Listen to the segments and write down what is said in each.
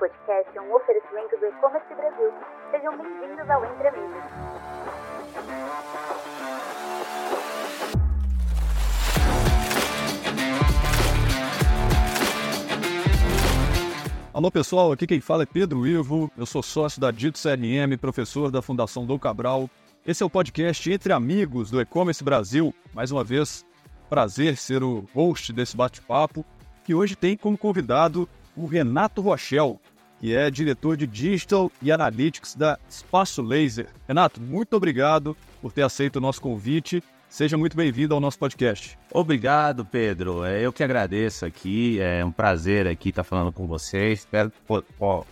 podcast é um oferecimento do E-Commerce Brasil. Sejam bem-vindos ao Entre Amigos. Alô pessoal, aqui quem fala é Pedro Ivo, eu sou sócio da Dito CRM, professor da Fundação Dom Cabral. Esse é o podcast Entre Amigos do E-Commerce Brasil. Mais uma vez, prazer ser o host desse bate-papo, que hoje tem como convidado o Renato Rochel, que é diretor de Digital e Analytics da Espaço Laser. Renato, muito obrigado por ter aceito o nosso convite. Seja muito bem-vindo ao nosso podcast. Obrigado, Pedro. É eu que agradeço aqui. É um prazer aqui estar falando com vocês. Espero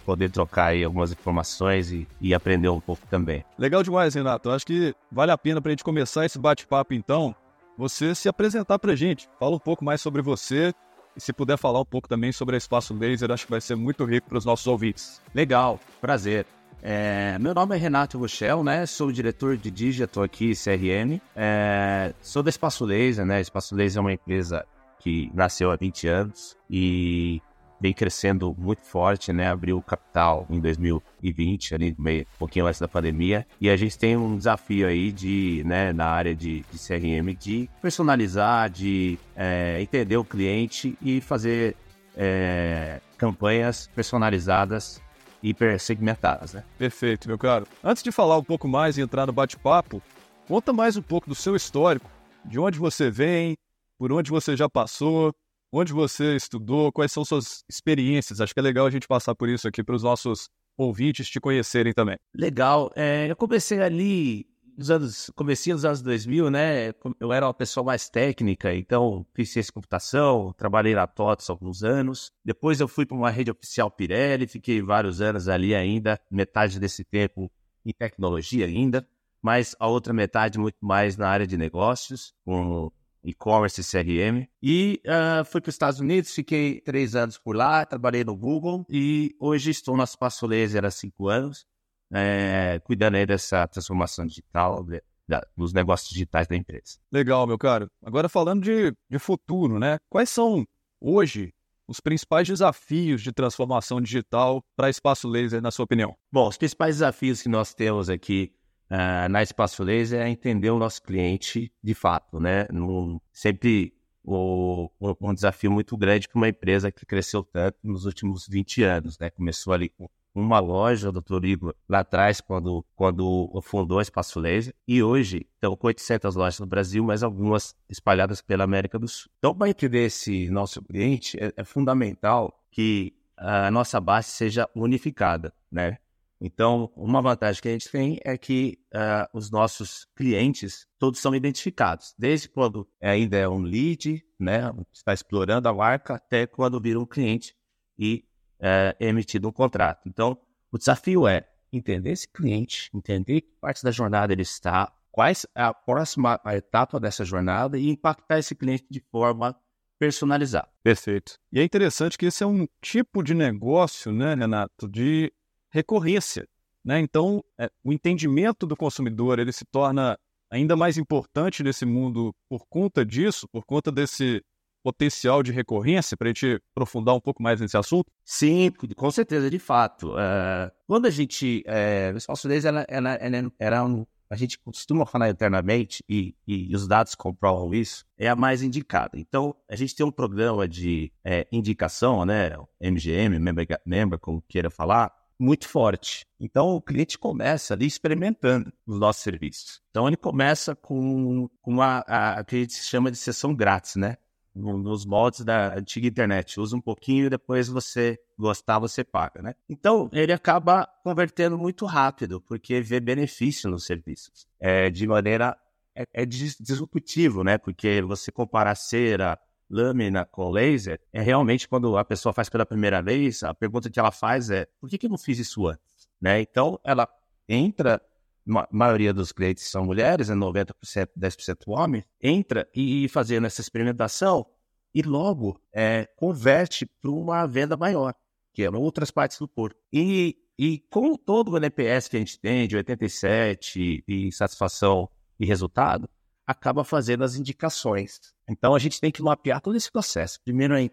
poder trocar aí algumas informações e, e aprender um pouco também. Legal demais, Renato. Acho que vale a pena para a gente começar esse bate-papo, então, você se apresentar para a gente. Fala um pouco mais sobre você e se puder falar um pouco também sobre a Espaço Laser, acho que vai ser muito rico para os nossos ouvintes. Legal, prazer. É, meu nome é Renato Rochel, né? Sou diretor de Digital aqui, CRM. É, sou da Espaço Laser, né? Espaço Laser é uma empresa que nasceu há 20 anos e vem crescendo muito forte, né? Abriu capital em 2020, ali meio, um pouquinho antes da pandemia. E a gente tem um desafio aí de, né, na área de, de CRM, de personalizar, de é, entender o cliente e fazer é, campanhas personalizadas hipersegmentadas, né? Perfeito, meu caro. Antes de falar um pouco mais e entrar no bate-papo, conta mais um pouco do seu histórico, de onde você vem, por onde você já passou, onde você estudou, quais são suas experiências. Acho que é legal a gente passar por isso aqui para os nossos ouvintes te conhecerem também. Legal. É, eu comecei ali nos anos, comecei nos anos 2000, né? Eu era uma pessoa mais técnica, então fiz ciência de computação, trabalhei na TOTS alguns anos. Depois eu fui para uma rede oficial Pirelli, fiquei vários anos ali ainda, metade desse tempo em tecnologia ainda, mas a outra metade muito mais na área de negócios, com e-commerce e CRM. E uh, fui para os Estados Unidos, fiquei três anos por lá, trabalhei no Google e hoje estou na Espaço Laser há cinco anos, é, cuidando aí dessa transformação digital, de, da, dos negócios digitais da empresa. Legal, meu caro. Agora falando de, de futuro, né? Quais são hoje os principais desafios de transformação digital para Espaço Laser, na sua opinião? Bom, os principais desafios que nós temos aqui uh, na Espaço Laser é entender o nosso cliente de fato, né? No, sempre o, um desafio muito grande para uma empresa que cresceu tanto nos últimos 20 anos, né? Começou ali com uma loja, Dr. Igor, lá atrás, quando, quando fundou a Espaço Laser, e hoje estão com 800 lojas no Brasil, mas algumas espalhadas pela América do Sul. Então, para entender esse nosso cliente, é, é fundamental que a nossa base seja unificada, né? Então, uma vantagem que a gente tem é que uh, os nossos clientes todos são identificados, desde quando ainda é um lead, né, está explorando a marca, até quando vira um cliente e uh, é emitido um contrato. Então, o desafio é entender esse cliente, entender que parte da jornada ele está, quais é a próxima etapa dessa jornada e impactar esse cliente de forma personalizada. Perfeito. E é interessante que esse é um tipo de negócio, né, Renato, de recorrência. Né? Então, é, o entendimento do consumidor ele se torna ainda mais importante nesse mundo por conta disso, por conta desse potencial de recorrência, para a gente aprofundar um pouco mais nesse assunto? Sim, com certeza, de fato. Uh, quando a gente. Uh, o espaço deles era, era, era, era um, a gente costuma falar internamente, e, e, os dados comprovam isso, é a mais indicada. Então, a gente tem um programa de é, indicação, né, MGM, member, member, como queira falar, muito forte. Então o cliente começa ali experimentando os nossos serviços. Então ele começa com, uma a, a que a gente chama de sessão grátis, né? Nos moldes da antiga internet. Usa um pouquinho e depois você gostar, você paga, né? Então ele acaba convertendo muito rápido, porque vê benefício nos serviços. É, de maneira. É, é disruptivo, né? Porque você comparar cera, lâmina com laser, é realmente quando a pessoa faz pela primeira vez, a pergunta que ela faz é: por que, que eu não fiz isso antes? Né? Então, ela entra, a maioria dos clientes são mulheres, é 90%, 10% homem, entra e fazendo essa experimentação e logo é, converte para uma venda maior, que é outras partes do corpo. E, e com todo o NPS que a gente tem, de 87 e satisfação e resultado, acaba fazendo as indicações. Então a gente tem que mapear todo esse processo. Primeiro aí,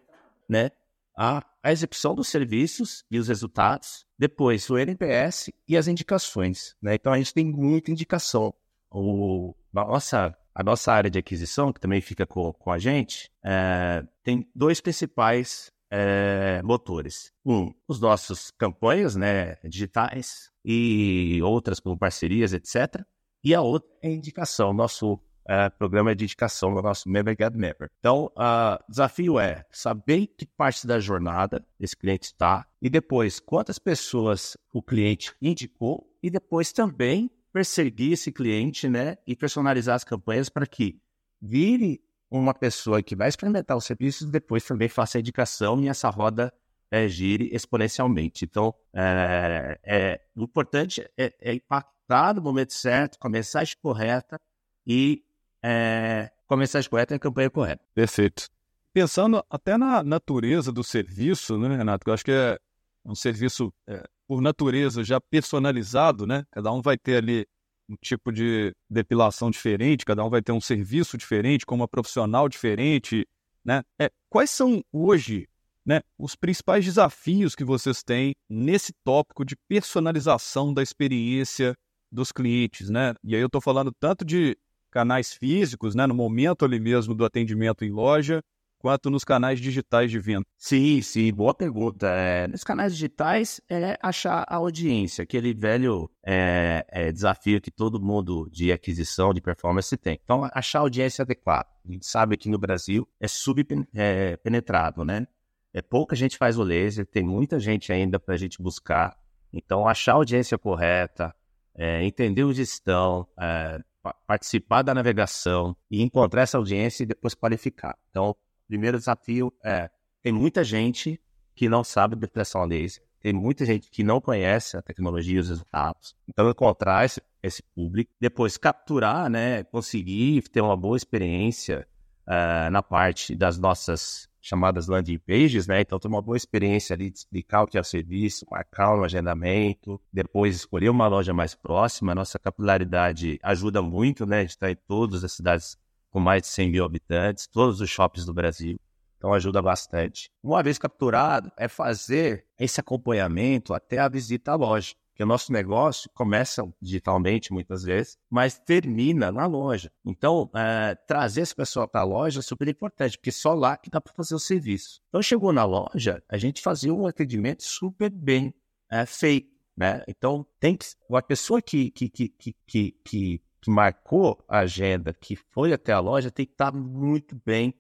né? a, a execução dos serviços e os resultados, depois o NPS e as indicações. Né? Então a gente tem muita indicação. O, a, nossa, a nossa área de aquisição, que também fica com, com a gente, é, tem dois principais é, motores. Um, os nossos campanhas né, digitais e outras como parcerias, etc. E a outra é a indicação, nosso é, programa de indicação do nosso Member Get Member. Então, o uh, desafio é saber que parte da jornada esse cliente está e depois quantas pessoas o cliente indicou e depois também perseguir esse cliente né, e personalizar as campanhas para que vire uma pessoa que vai experimentar os serviços depois também faça a indicação e essa roda é, gire exponencialmente. Então, é, é, o importante é, é impactar no momento certo, com a mensagem correta e é, com a mensagem correta e a campanha correta. Perfeito. Pensando até na natureza do serviço, né, Renato? Eu acho que é um serviço, é, por natureza, já personalizado, né? Cada um vai ter ali um tipo de depilação diferente, cada um vai ter um serviço diferente, com uma profissional diferente, né? É, quais são hoje né, os principais desafios que vocês têm nesse tópico de personalização da experiência dos clientes, né? E aí eu estou falando tanto de canais físicos, né, no momento ali mesmo do atendimento em loja, quanto nos canais digitais de venda? Sim, sim, boa pergunta. É, nos canais digitais é achar a audiência, aquele velho é, é, desafio que todo mundo de aquisição, de performance tem. Então, achar a audiência adequada. A gente sabe que no Brasil é subpenetrado, né? É pouca gente faz o laser, tem muita gente ainda para a gente buscar. Então, achar a audiência correta, é, entender onde estão, é, participar da navegação e encontrar essa audiência e depois qualificar. Então, o primeiro desafio é: tem muita gente que não sabe depressão laser, tem muita gente que não conhece a tecnologia e os resultados. Então, encontrar esse, esse público, depois capturar, né, conseguir ter uma boa experiência uh, na parte das nossas chamadas landing pages, né? Então, ter uma boa experiência ali de explicar o que é o serviço, marcar um agendamento, depois escolher uma loja mais próxima. A nossa capilaridade ajuda muito, né? A gente está em todas as cidades com mais de 100 mil habitantes, todos os shoppings do Brasil. Então ajuda bastante. Uma vez capturado, é fazer esse acompanhamento até a visita à loja que o nosso negócio começa digitalmente muitas vezes, mas termina na loja. Então, é, trazer esse pessoal para a loja é super importante, porque só lá que dá para fazer o serviço. Então, chegou na loja, a gente fazia um atendimento super bem é, feito. Né? Então, tem que, a pessoa que, que, que, que, que, que marcou a agenda, que foi até a loja, tem que estar muito bem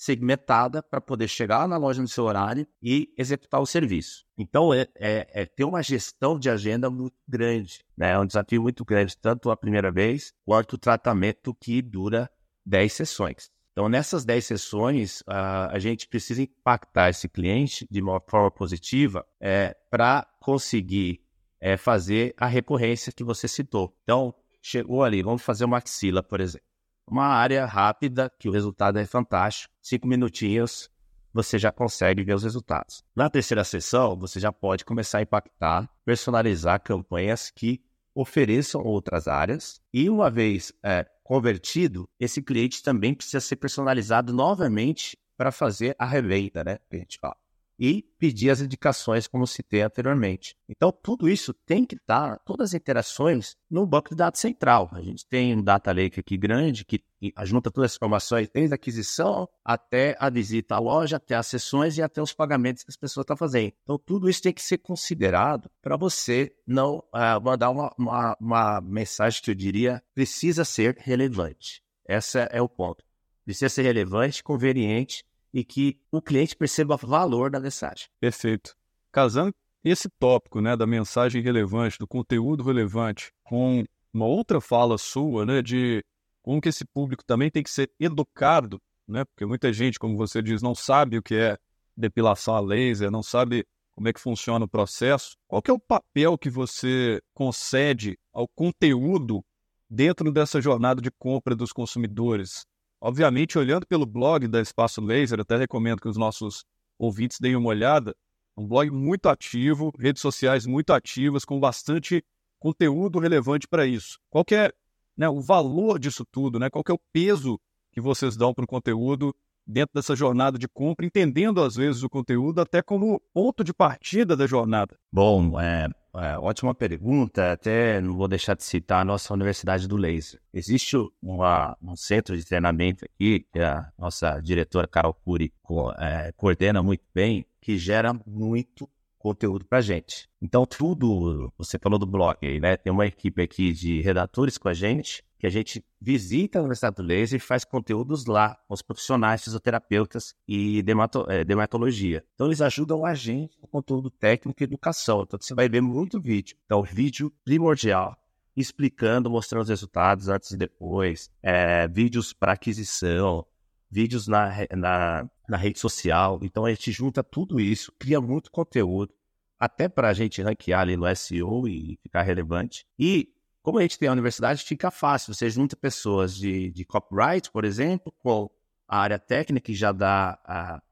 segmentada para poder chegar na loja no seu horário e executar o serviço. Então, é, é, é, ter uma gestão de agenda muito grande, né? É um desafio muito grande, tanto a primeira vez quanto o tratamento que dura 10 sessões. Então, nessas 10 sessões, uh, a gente precisa impactar esse cliente de uma forma positiva é, para conseguir é, fazer a recorrência que você citou. Então, chegou ali, vamos fazer uma axila, por exemplo uma área rápida, que o resultado é fantástico. Cinco minutinhos, você já consegue ver os resultados. Na terceira sessão, você já pode começar a impactar, personalizar campanhas que ofereçam outras áreas. E uma vez é, convertido, esse cliente também precisa ser personalizado novamente para fazer a revenda, né? A gente fala e pedir as indicações, como citei anteriormente. Então, tudo isso tem que estar, todas as interações, no banco de dados central. A gente tem um data lake aqui grande que junta todas as informações, desde a aquisição até a visita à loja, até as sessões e até os pagamentos que as pessoas estão fazendo. Então, tudo isso tem que ser considerado para você não uh, mandar uma, uma, uma mensagem que eu diria precisa ser relevante. Esse é o ponto. Precisa ser relevante, conveniente e que o cliente perceba o valor da mensagem. Perfeito. Casando esse tópico né, da mensagem relevante, do conteúdo relevante, com uma outra fala sua, né, de como que esse público também tem que ser educado, né, porque muita gente, como você diz, não sabe o que é depilação a laser, não sabe como é que funciona o processo. Qual que é o papel que você concede ao conteúdo dentro dessa jornada de compra dos consumidores? Obviamente, olhando pelo blog da Espaço Laser, até recomendo que os nossos ouvintes deem uma olhada. Um blog muito ativo, redes sociais muito ativas, com bastante conteúdo relevante para isso. Qual é né, o valor disso tudo? Né? Qual é o peso que vocês dão para o conteúdo dentro dessa jornada de compra, entendendo às vezes o conteúdo até como ponto de partida da jornada? Bom, é, é, ótima pergunta. Até não vou deixar de citar a nossa Universidade do Laser. Existe uma, um centro de treinamento aqui, que a nossa diretora Carol Cury é, coordena muito bem, que gera muito conteúdo para gente. Então, tudo, você falou do blog aí, né? Tem uma equipe aqui de redatores com a gente, que a gente visita a Universidade do Laser e faz conteúdos lá com os profissionais, fisioterapeutas e dermato, é, dermatologia. Então, eles ajudam a gente no conteúdo técnico e educação. Então, você vai ver muito vídeo. Então, vídeo primordial, explicando, mostrando os resultados antes e depois, é, vídeos para aquisição, vídeos na, na, na rede social. Então, a gente junta tudo isso, cria muito conteúdo, até para a gente ranquear ali no SEO e ficar relevante. E como a gente tem a universidade, fica fácil. Você junta pessoas de, de copyright, por exemplo, com a área técnica que já dá, a,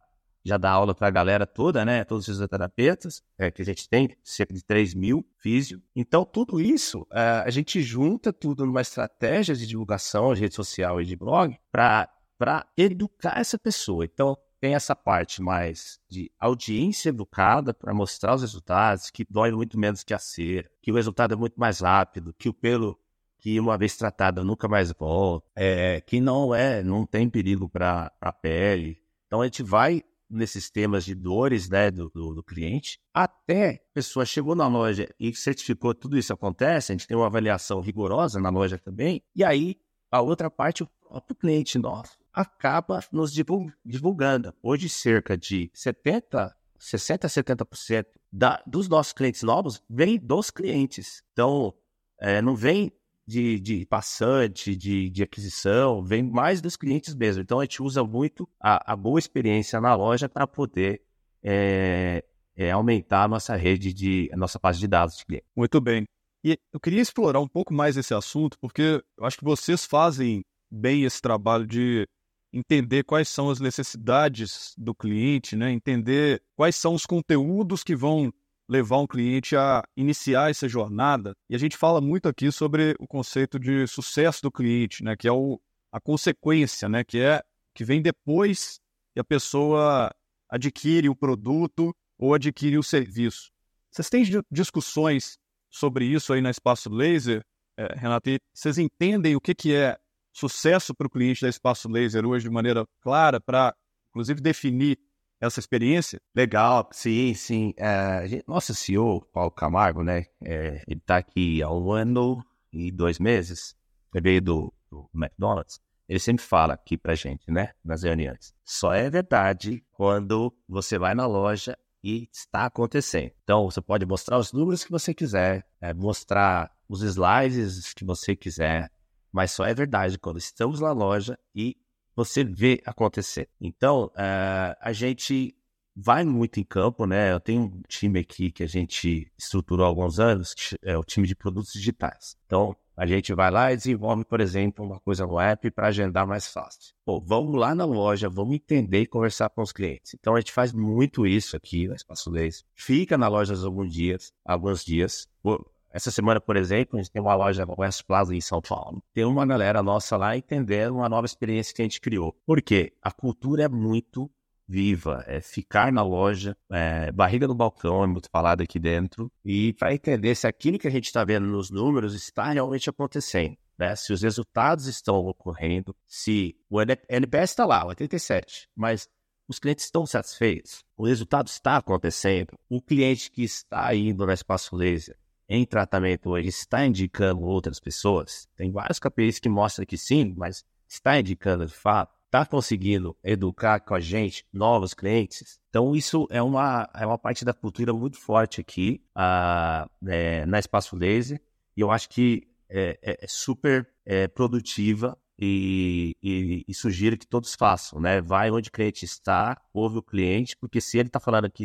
já dá aula para a galera toda, né? Todos os fisioterapeutas, é, que a gente tem, cerca de 3 mil físio. Então, tudo isso, é, a gente junta tudo numa estratégia de divulgação de rede social e de blog para educar essa pessoa. Então, tem essa parte mais de audiência educada para mostrar os resultados, que dói muito menos que a cera, que o resultado é muito mais rápido, que o pelo que uma vez tratado nunca mais volta, é, que não é, não tem perigo para a pele. Então a gente vai nesses temas de dores né, do, do, do, cliente, até a pessoa chegou na loja e certificou tudo isso acontece, a gente tem uma avaliação rigorosa na loja também, e aí a outra parte, o próprio cliente nosso acaba nos divulgando. Hoje, cerca de 70, 60% a 70% da, dos nossos clientes novos vem dos clientes. Então, é, não vem de, de passante, de, de, aquisição, vem mais dos clientes mesmo. Então, a gente usa muito a, a boa experiência na loja para poder é, é, aumentar a nossa rede de, a nossa base de dados de cliente. Muito bem. E eu queria explorar um pouco mais esse assunto, porque eu acho que vocês fazem bem esse trabalho de entender quais são as necessidades do cliente, né? entender quais são os conteúdos que vão levar um cliente a iniciar essa jornada. E a gente fala muito aqui sobre o conceito de sucesso do cliente, né? que é o, a consequência, né? que é que vem depois que a pessoa adquire o produto ou adquire o serviço. Vocês têm discussões sobre isso aí na Espaço Laser, é, Renato? E vocês entendem o que, que é sucesso para o cliente da Espaço Laser hoje de maneira clara para, inclusive, definir essa experiência? Legal, sim, sim. É, nosso CEO, Paulo Camargo, né? É, ele está aqui há um ano e dois meses. Veio do, do McDonald's. Ele sempre fala aqui pra gente, né? Nas reuniões. Só é verdade quando você vai na loja e está acontecendo. Então, você pode mostrar os números que você quiser, é, mostrar os slides que você quiser, mas só é verdade quando estamos na loja e você vê acontecer. Então, uh, a gente vai muito em campo, né? Eu tenho um time aqui que a gente estruturou há alguns anos, que é o time de produtos digitais. Então, a gente vai lá e desenvolve, por exemplo, uma coisa no app para agendar mais fácil. Pô, vamos lá na loja, vamos entender e conversar com os clientes. Então, a gente faz muito isso aqui no Espaço Leis. Fica na loja alguns dias, alguns dias. Essa semana, por exemplo, a gente tem uma loja no West Plaza em São Paulo. Tem uma galera nossa lá entendendo uma nova experiência que a gente criou. Por quê? A cultura é muito viva, é ficar na loja, é, barriga no balcão, é muito falado aqui dentro, e para entender se aquilo que a gente está vendo nos números está realmente acontecendo. Né? Se os resultados estão ocorrendo, se o NPS está lá, 87, mas os clientes estão satisfeitos, o resultado está acontecendo, o cliente que está indo no espaço laser em tratamento hoje está indicando outras pessoas? Tem vários KPIs que mostram que sim, mas está indicando de fato? Está conseguindo educar com a gente novos clientes? Então, isso é uma, é uma parte da cultura muito forte aqui uh, é, na Espaço Laser. E eu acho que é, é, é super é, produtiva e, e, e, sugiro que todos façam, né? Vai onde o cliente está, ouve o cliente, porque se ele está falando que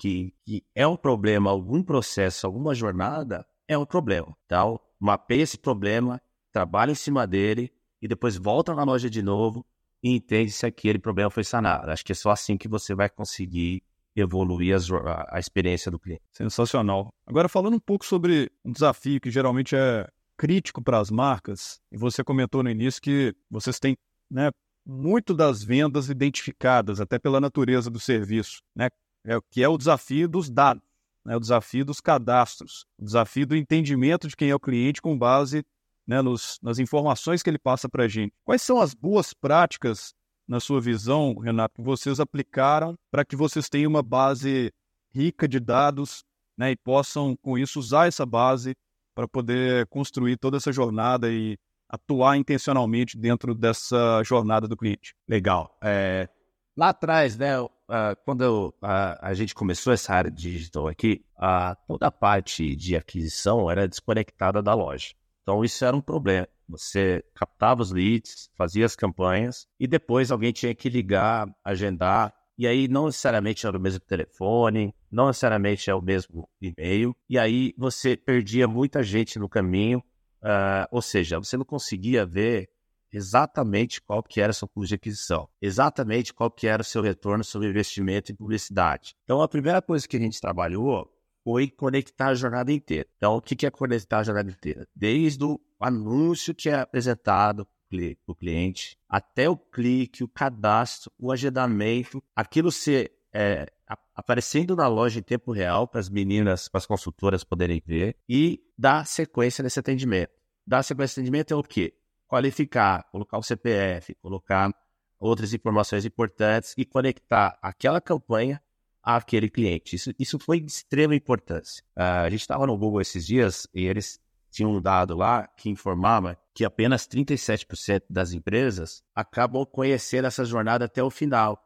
que, que é um problema, algum processo, alguma jornada, é um problema. Então, mapeia esse problema, trabalha em cima dele e depois volta na loja de novo e entende se aquele problema foi sanado. Acho que é só assim que você vai conseguir evoluir a, a experiência do cliente. Sensacional. Agora, falando um pouco sobre um desafio que geralmente é crítico para as marcas, e você comentou no início que vocês têm né, muito das vendas identificadas, até pela natureza do serviço, né? É, que é o desafio dos dados, né? o desafio dos cadastros, o desafio do entendimento de quem é o cliente com base né, nos, nas informações que ele passa para a gente. Quais são as boas práticas, na sua visão, Renato, que vocês aplicaram para que vocês tenham uma base rica de dados né, e possam, com isso, usar essa base para poder construir toda essa jornada e atuar intencionalmente dentro dessa jornada do cliente. Legal. É, lá atrás, né, uh, quando uh, a gente começou essa área digital aqui, uh, toda a parte de aquisição era desconectada da loja. Então isso era um problema. Você captava os leads, fazia as campanhas e depois alguém tinha que ligar, agendar. E aí não necessariamente era o mesmo telefone, não necessariamente é o mesmo e-mail. E aí você perdia muita gente no caminho Uh, ou seja, você não conseguia ver exatamente qual que era o seu custo de aquisição, exatamente qual que era o seu retorno sobre investimento em publicidade. Então, a primeira coisa que a gente trabalhou foi conectar a jornada inteira. Então, o que é conectar a jornada inteira? Desde o anúncio que é apresentado para o cliente, até o clique, o cadastro, o agendamento, aquilo ser é, aparecendo na loja em tempo real para as meninas, para as consultoras poderem ver e dar sequência nesse atendimento. Dar sequência nesse atendimento é o quê? Qualificar, colocar o CPF, colocar outras informações importantes e conectar aquela campanha àquele cliente. Isso, isso foi de extrema importância. Uh, a gente estava no Google esses dias e eles tinham um dado lá que informava que apenas 37% das empresas acabam conhecendo essa jornada até o final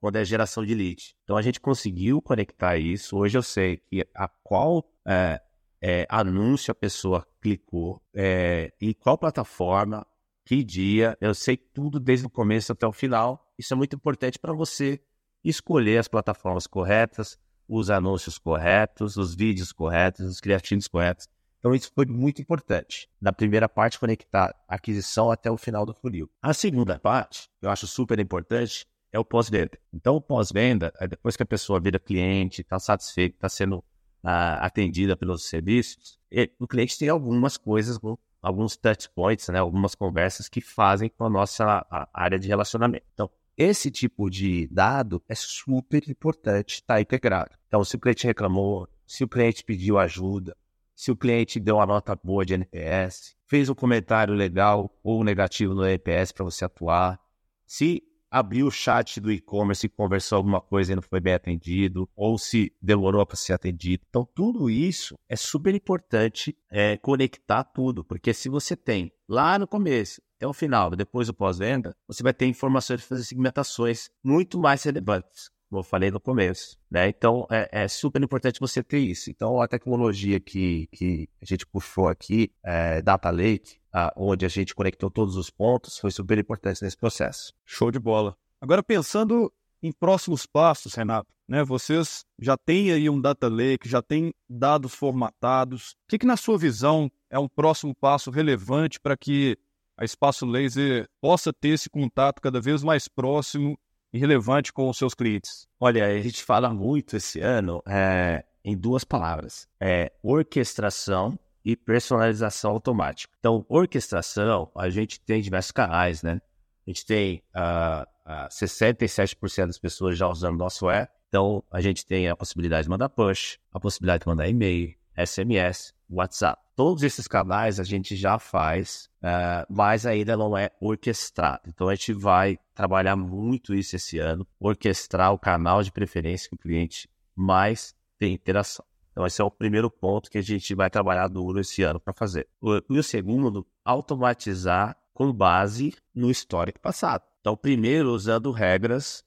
quando é geração de lead. Então a gente conseguiu conectar isso. Hoje eu sei que a qual é, é, anúncio a pessoa clicou, é, em qual plataforma, que dia, eu sei tudo desde o começo até o final. Isso é muito importante para você escolher as plataformas corretas, os anúncios corretos, os vídeos corretos, os criativos corretos. Então, isso foi muito importante. Na primeira parte, conectar a aquisição até o final do funil. A segunda parte, eu acho super importante, é o pós-venda. Então, o pós-venda, é depois que a pessoa vira cliente, está satisfeita, está sendo atendida pelos serviços, o cliente tem algumas coisas, alguns touch points, né, algumas conversas que fazem com a nossa a área de relacionamento. Então, esse tipo de dado é super importante estar tá integrado. Então, se o cliente reclamou, se o cliente pediu ajuda, se o cliente deu uma nota boa de NPS, fez um comentário legal ou negativo no NPS para você atuar, se abriu o chat do e-commerce e conversou alguma coisa e não foi bem atendido, ou se demorou para ser atendido. Então, tudo isso é super importante é, conectar tudo, porque se você tem lá no começo até o final, depois do pós-venda, você vai ter informações de fazer segmentações muito mais relevantes como eu falei no começo, né? Então, é, é, super importante você ter isso. Então, a tecnologia que, que a gente puxou aqui, é, Data Lake, a, onde a gente conectou todos os pontos, foi super importante nesse processo. Show de bola. Agora, pensando em próximos passos, Renato, né? Vocês já têm aí um Data Lake, já têm dados formatados. O que, que na sua visão, é um próximo passo relevante para que a Espaço Laser possa ter esse contato cada vez mais próximo e relevante com os seus clientes? Olha, a gente fala muito esse ano é, em duas palavras: é orquestração e personalização automática. Então, orquestração, a gente tem diversos canais, né? A gente tem uh, uh, 67% das pessoas já usando nosso app. Então, a gente tem a possibilidade de mandar push, a possibilidade de mandar e-mail, SMS, WhatsApp. Todos esses canais a gente já faz, uh, mas ainda não é orquestrado. Então a gente vai trabalhar muito isso esse ano, orquestrar o canal de preferência que o cliente mais tem interação. Então esse é o primeiro ponto que a gente vai trabalhar duro esse ano para fazer. E o segundo, automatizar com base no histórico passado. Então primeiro usando regras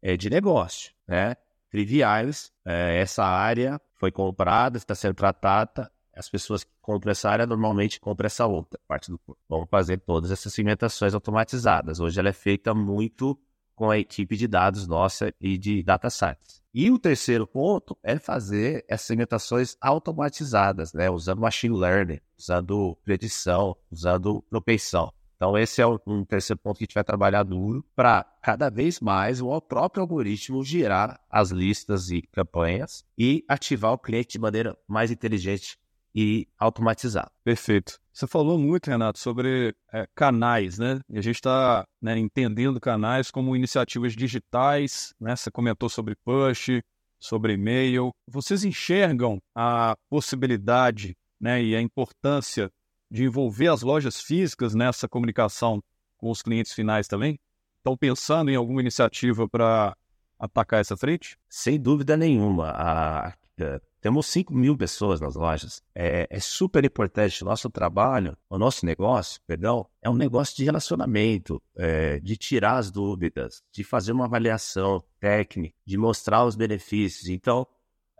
é, de negócio, né? Triviais, é, essa área foi comprada, está sendo tratada, as pessoas que compram essa área normalmente compram essa outra parte do corpo. Vamos fazer todas essas segmentações automatizadas. Hoje ela é feita muito com a equipe de dados nossa e de data science. E o terceiro ponto é fazer essas segmentações automatizadas, né? usando machine learning, usando predição, usando propensão. Então, esse é um terceiro ponto que a gente vai trabalhar duro para cada vez mais o próprio algoritmo girar as listas e campanhas e ativar o cliente de maneira mais inteligente e automatizado. Perfeito. Você falou muito, Renato, sobre é, canais, né? E a gente está né, entendendo canais como iniciativas digitais, né? Você comentou sobre push, sobre e-mail. Vocês enxergam a possibilidade né, e a importância de envolver as lojas físicas nessa comunicação com os clientes finais também? Estão pensando em alguma iniciativa para atacar essa frente? Sem dúvida nenhuma. A, a, temos 5 mil pessoas nas lojas. É, é, super importante. Nosso trabalho, o nosso negócio, perdão, é um negócio de relacionamento, é, de tirar as dúvidas, de fazer uma avaliação técnica, de mostrar os benefícios. Então,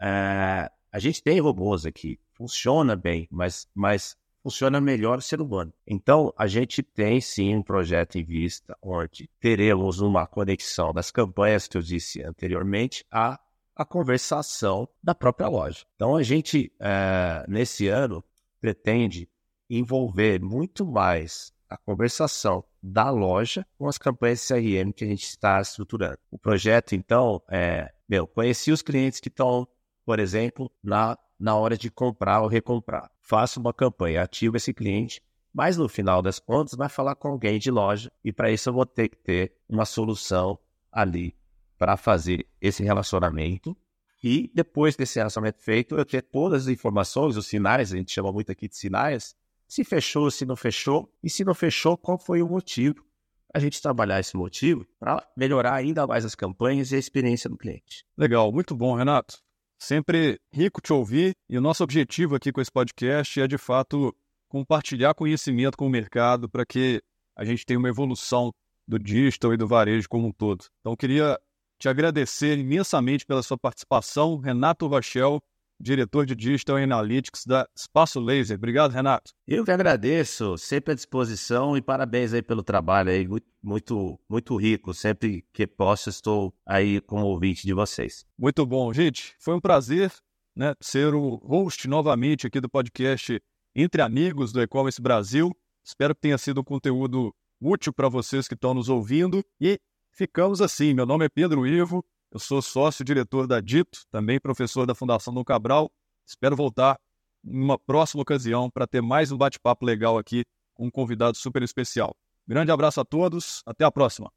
é, a gente tem robôs aqui, funciona bem, mas, mas funciona melhor o ser humano. Então, a gente tem sim um projeto em vista onde teremos uma conexão das campanhas que eu disse anteriormente a a conversação da própria loja. Então, a gente, é, nesse ano, pretende envolver muito mais a conversação da loja com as campanhas CRM que a gente está estruturando. O projeto, então, é, meu, conheci os clientes que estão, por exemplo, na, na hora de comprar ou recomprar. Faço uma campanha, ativo esse cliente, mas no final das contas vai falar com alguém de loja e para isso eu vou ter que ter uma solução ali para fazer esse relacionamento. E depois desse relacionamento feito, eu ter todas as informações, os sinais, a gente chama muito aqui de sinais, se fechou, se não fechou, e se não fechou, qual foi o motivo. A gente trabalhar esse motivo para melhorar ainda mais as campanhas e a experiência do cliente. Legal, muito bom, Renato. Sempre rico te ouvir e o nosso objetivo aqui com esse podcast é de fato compartilhar conhecimento com o mercado para que a gente tenha uma evolução do digital e do varejo como um todo. Então, queria te agradecer imensamente pela sua participação. Renato Rochel, diretor de Digital Analytics da Espaço Laser. Obrigado, Renato. Eu que agradeço, sempre à disposição e parabéns aí pelo trabalho aí, muito, muito rico. Sempre que posso, estou aí como ouvinte de vocês. Muito bom, gente. Foi um prazer né, ser o host novamente aqui do podcast Entre Amigos do E-Commerce Brasil. Espero que tenha sido um conteúdo útil para vocês que estão nos ouvindo e ficamos assim. Meu nome é Pedro Ivo, eu sou sócio-diretor da Dito, também professor da Fundação Dom Cabral. Espero voltar em uma próxima ocasião para ter mais um bate-papo legal aqui com um convidado super especial. Grande abraço a todos, até a próxima.